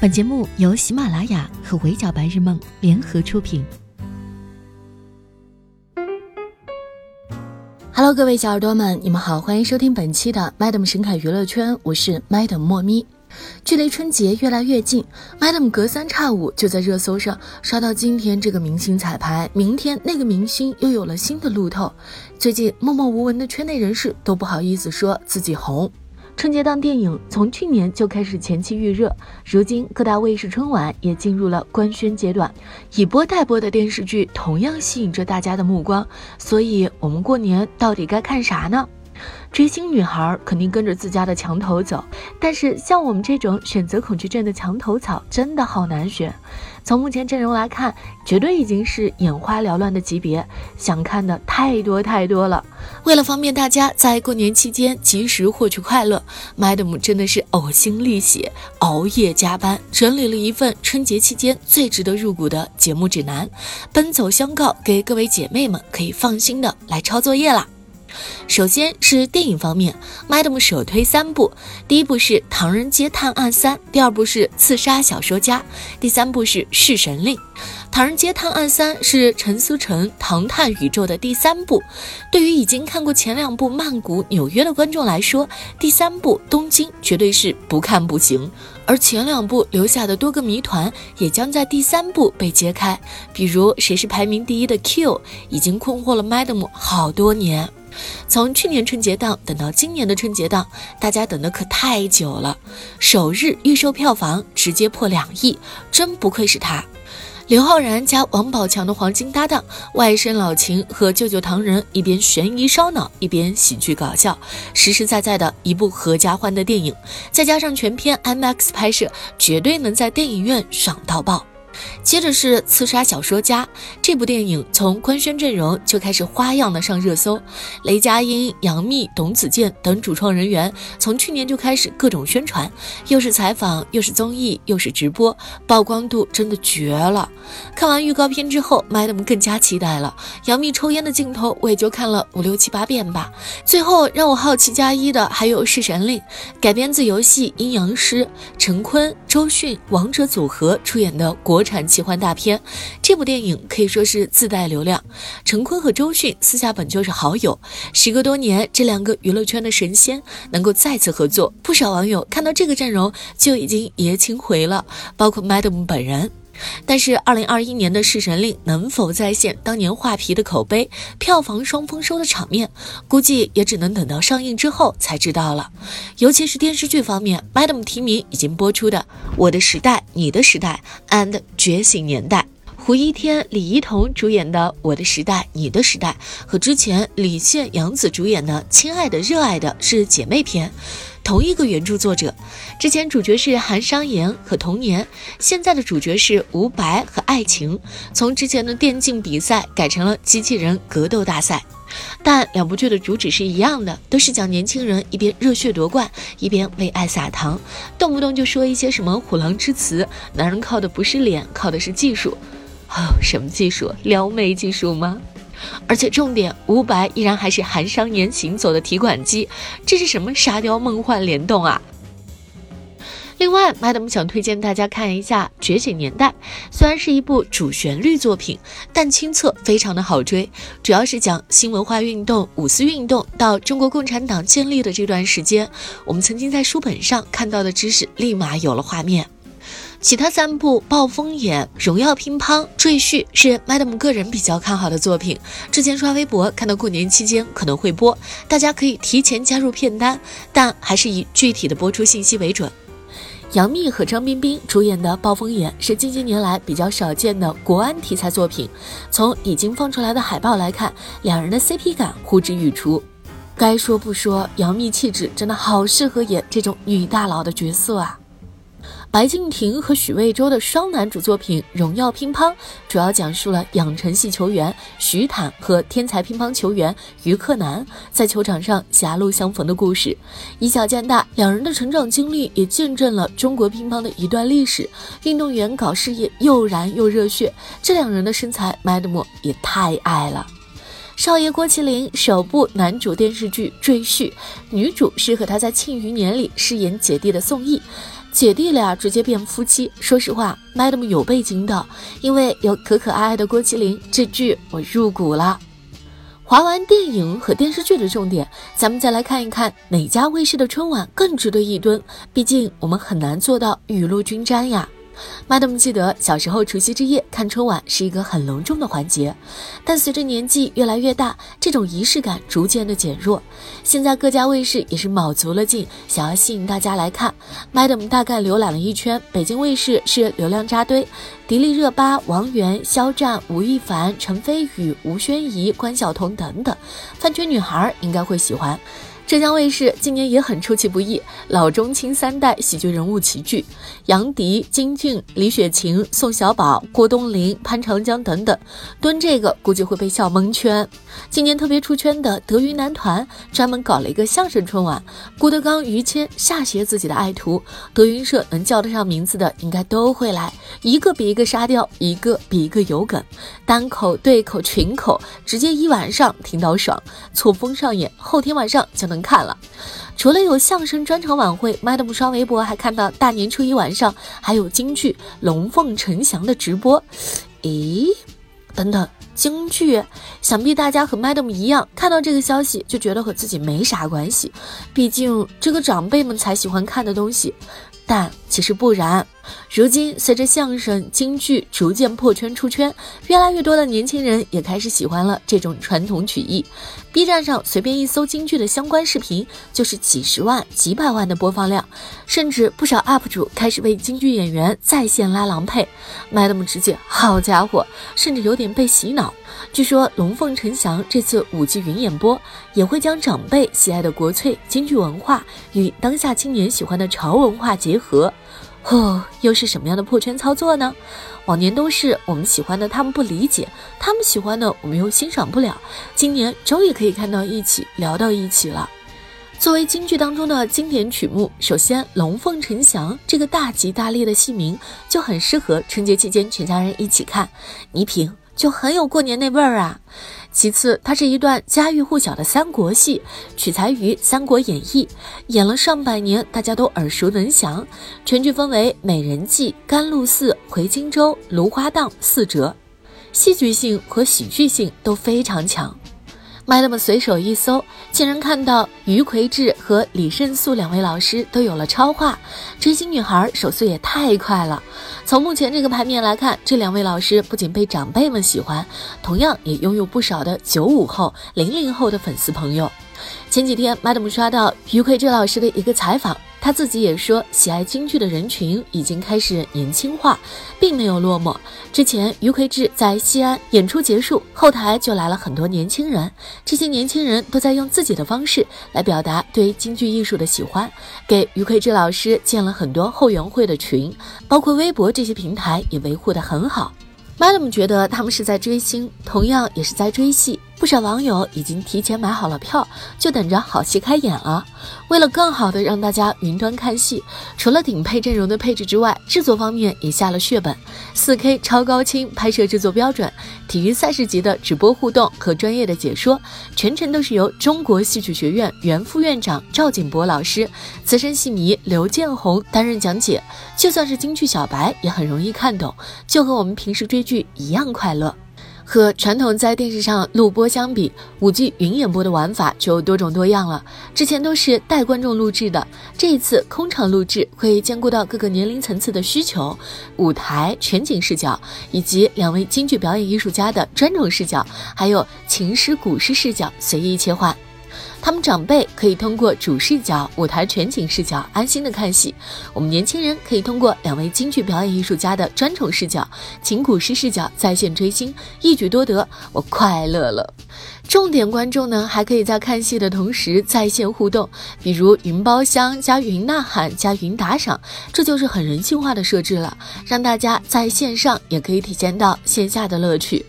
本节目由喜马拉雅和围剿白日梦联合出品。Hello，各位小耳朵们，你们好，欢迎收听本期的 Madam 神侃娱乐圈，我是 Madam 莫咪。距离春节越来越近，Madam 隔三差五就在热搜上刷到今天这个明星彩排，明天那个明星又有了新的路透。最近默默无闻的圈内人士都不好意思说自己红。春节档电影从去年就开始前期预热，如今各大卫视春晚也进入了官宣阶段，以播待播的电视剧同样吸引着大家的目光。所以，我们过年到底该看啥呢？追星女孩肯定跟着自家的墙头走，但是像我们这种选择恐惧症的墙头草，真的好难选。从目前阵容来看，绝对已经是眼花缭乱的级别，想看的太多太多了。为了方便大家在过年期间及时获取快乐，Madam 真的是呕心沥血、熬夜加班，整理了一份春节期间最值得入股的节目指南，奔走相告，给各位姐妹们可以放心的来抄作业啦。首先是电影方面，Madam 首推三部，第一部是《唐人街探案三》，第二部是《刺杀小说家》，第三部是《弑神令》。《唐人街探案三》是陈思诚《唐探宇宙》的第三部，对于已经看过前两部《曼谷》《纽约》的观众来说，第三部《东京》绝对是不看不行。而前两部留下的多个谜团，也将在第三部被揭开，比如谁是排名第一的 Q，已经困惑了 Madam 好多年。从去年春节档等到今年的春节档，大家等的可太久了。首日预售票房直接破两亿，真不愧是他。刘昊然加王宝强的黄金搭档，外甥老秦和舅舅唐仁，一边悬疑烧脑，一边喜剧搞笑，实实在在的一部合家欢的电影。再加上全片 IMAX 拍摄，绝对能在电影院爽到爆。接着是《刺杀小说家》这部电影，从官宣阵容就开始花样的上热搜。雷佳音、杨幂、董子健等主创人员从去年就开始各种宣传，又是采访，又是综艺，又是直播，曝光度真的绝了。看完预告片之后，Madam 更加期待了。杨幂抽烟的镜头，我也就看了五六七八遍吧。最后让我好奇加一的还有《弑神令》，改编自游戏《阴阳师》，陈坤、周迅王者组合出演的国产。奇幻大片，这部电影可以说是自带流量。陈坤和周迅私下本就是好友，时隔多年，这两个娱乐圈的神仙能够再次合作，不少网友看到这个阵容就已经爷青回了，包括 Madam 本人。但是，二零二一年的《弑神令》能否再现当年画皮的口碑、票房双丰收的场面，估计也只能等到上映之后才知道了。尤其是电视剧方面，Madam 提名已经播出的《我的时代，你的时代》and《觉醒年代》，胡一天、李一桐主演的《我的时代，你的时代》和之前李现、杨紫主演的《亲爱的，热爱的》是姐妹篇。同一个原著作者，之前主角是韩商言和童年，现在的主角是吴白和爱情。从之前的电竞比赛改成了机器人格斗大赛，但两部剧的主旨是一样的，都是讲年轻人一边热血夺冠，一边为爱撒糖，动不动就说一些什么虎狼之词。男人靠的不是脸，靠的是技术。哦，什么技术？撩妹技术吗？而且重点，伍佰依然还是韩商言行走的提款机，这是什么沙雕梦幻联动啊？另外，Madam 想推荐大家看一下《觉醒年代》，虽然是一部主旋律作品，但亲测非常的好追，主要是讲新文化运动、五四运动到中国共产党建立的这段时间，我们曾经在书本上看到的知识，立马有了画面。其他三部《暴风眼》《荣耀乒乓》《赘婿》是 Madam 个人比较看好的作品。之前刷微博看到过年期间可能会播，大家可以提前加入片单，但还是以具体的播出信息为准。杨幂和张彬彬主演的《暴风眼》是近些年来比较少见的国安题材作品。从已经放出来的海报来看，两人的 CP 感呼之欲出。该说不说，杨幂气质真的好适合演这种女大佬的角色啊！白敬亭和许魏洲的双男主作品《荣耀乒乓》，主要讲述了养成系球员徐坦和天才乒乓球员于克南在球场上狭路相逢的故事。以小见大，两人的成长经历也见证了中国乒乓的一段历史。运动员搞事业又燃又热血，这两人的身材，Madam 也太爱了。少爷郭麒麟首部男主电视剧《赘婿》，女主是和他在《庆余年》里饰演姐弟的宋轶。姐弟俩直接变夫妻。说实话，Madam 有背景的，因为有可可爱爱的郭麒麟，这剧我入股了。划完电影和电视剧的重点，咱们再来看一看哪家卫视的春晚更值得一蹲。毕竟我们很难做到雨露均沾呀。Madam 记得小时候除夕之夜看春晚是一个很隆重的环节，但随着年纪越来越大，这种仪式感逐渐的减弱。现在各家卫视也是卯足了劲，想要吸引大家来看。Madam 大概浏览了一圈，北京卫视是流量扎堆，迪丽热巴、王源、肖战、吴亦凡、陈飞宇、吴宣仪、关晓彤等等，饭圈女孩应该会喜欢。浙江卫视今年也很出其不意，老中青三代喜剧人物齐聚，杨迪、金俊、李雪琴、宋小宝、郭冬临、潘长江等等，蹲这个估计会被笑蒙圈。今年特别出圈的德云男团专门搞了一个相声春晚，郭德纲、于谦下写自己的爱徒，德云社能叫得上名字的应该都会来，一个比一个沙雕，一个比一个有梗，单口、对口、群口，直接一晚上听到爽，错峰上演，后天晚上就能。看了，除了有相声专场晚会，Madam 刷微博还看到大年初一晚上还有京剧《龙凤呈祥》的直播。咦，等等，京剧？想必大家和 Madam 一样，看到这个消息就觉得和自己没啥关系，毕竟这个长辈们才喜欢看的东西。但其实不然，如今随着相声、京剧逐渐破圈出圈，越来越多的年轻人也开始喜欢了这种传统曲艺。B 站上随便一搜京剧的相关视频，就是几十万、几百万的播放量，甚至不少 UP 主开始为京剧演员在线拉郎配，卖那么直接，好家伙，甚至有点被洗脑。据说《龙凤呈祥》这次五 G 云演播，也会将长辈喜爱的国粹京剧文化与当下青年喜欢的潮文化结合。哦，又是什么样的破圈操作呢？往年都是我们喜欢的他们不理解，他们喜欢的我们又欣赏不了。今年终于可以看到一起，聊到一起了。作为京剧当中的经典曲目，首先《龙凤呈祥》这个大吉大利的戏名就很适合春节期间全家人一起看。你品。就很有过年那味儿啊。其次，它是一段家喻户晓的三国戏，取材于《三国演义》，演了上百年，大家都耳熟能详。全剧分为美人计、甘露寺、回荆州、芦花荡四折，戏剧性和喜剧性都非常强。Madam 随手一搜，竟然看到于魁智和李胜素两位老师都有了超话，追星女孩手速也太快了。从目前这个牌面来看，这两位老师不仅被长辈们喜欢，同样也拥有不少的九五后、零零后的粉丝朋友。前几天，Madam 刷到于魁智老师的一个采访。他自己也说，喜爱京剧的人群已经开始年轻化，并没有落寞。之前于魁智在西安演出结束，后台就来了很多年轻人，这些年轻人都在用自己的方式来表达对京剧艺术的喜欢，给于魁智老师建了很多后援会的群，包括微博这些平台也维护得很好。Madam 觉得他们是在追星，同样也是在追戏。不少网友已经提前买好了票，就等着好戏开演了。为了更好的让大家云端看戏，除了顶配阵容的配置之外，制作方面也下了血本：4K 超高清拍摄制作标准，体育赛事级的直播互动和专业的解说，全程都是由中国戏曲学院原副院长赵景博老师、资深戏迷刘建宏担任讲解。就算是京剧小白也很容易看懂，就和我们平时追剧一样快乐。和传统在电视上录播相比，五 G 云演播的玩法就多种多样了。之前都是带观众录制的，这一次空场录制会兼顾到各个年龄层次的需求，舞台全景视角，以及两位京剧表演艺术家的专种视角，还有琴师、鼓师视角随意切换。他们长辈可以通过主视角、舞台全景视角安心的看戏，我们年轻人可以通过两位京剧表演艺术家的专宠视角、琴鼓师视角在线追星，一举多得，我快乐了。重点观众呢，还可以在看戏的同时在线互动，比如云包厢加云呐喊加云打赏，这就是很人性化的设置了，让大家在线上也可以体验到线下的乐趣。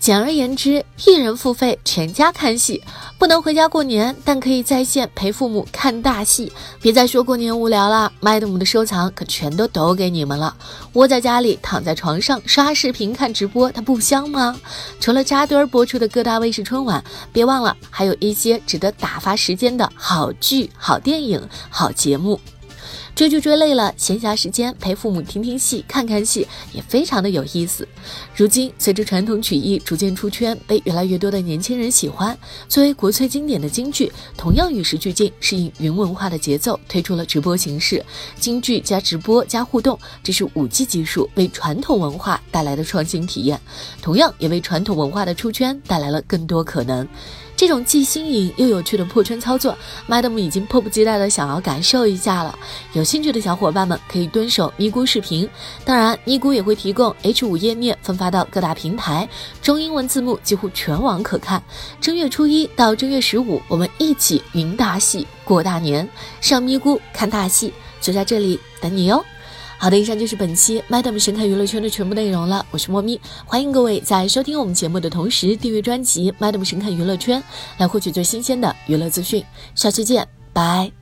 简而言之，一人付费，全家看戏，不能回家过年，但可以在线陪父母看大戏。别再说过年无聊了，Madam 的收藏可全都抖给你们了。窝在家里，躺在床上刷视频看直播，它不香吗？除了扎堆儿播出的各大卫视春晚，别忘了还有一些值得打发时间的好剧、好电影、好节目。追剧追累了，闲暇时间陪父母听听戏、看看戏，也非常的有意思。如今，随着传统曲艺逐渐出圈，被越来越多的年轻人喜欢，作为国粹经典的京剧，同样与时俱进，适应云文化的节奏，推出了直播形式。京剧加直播加互动，这是五 G 技术为传统文化带来的创新体验，同样也为传统文化的出圈带来了更多可能。这种既新颖又有趣的破圈操作，Madam 已经迫不及待的想要感受一下了。有兴趣的小伙伴们可以蹲守咪咕视频，当然咪咕也会提供 H 五页面分发到各大平台，中英文字幕几乎全网可看。正月初一到正月十五，我们一起云大戏过大年，上咪咕看大戏，就在这里等你哟。好的，以上就是本期 Madam 神探娱乐圈的全部内容了。我是莫咪，欢迎各位在收听我们节目的同时订阅专辑 Madam 神探娱乐圈，来获取最新鲜的娱乐资讯。下期见，拜。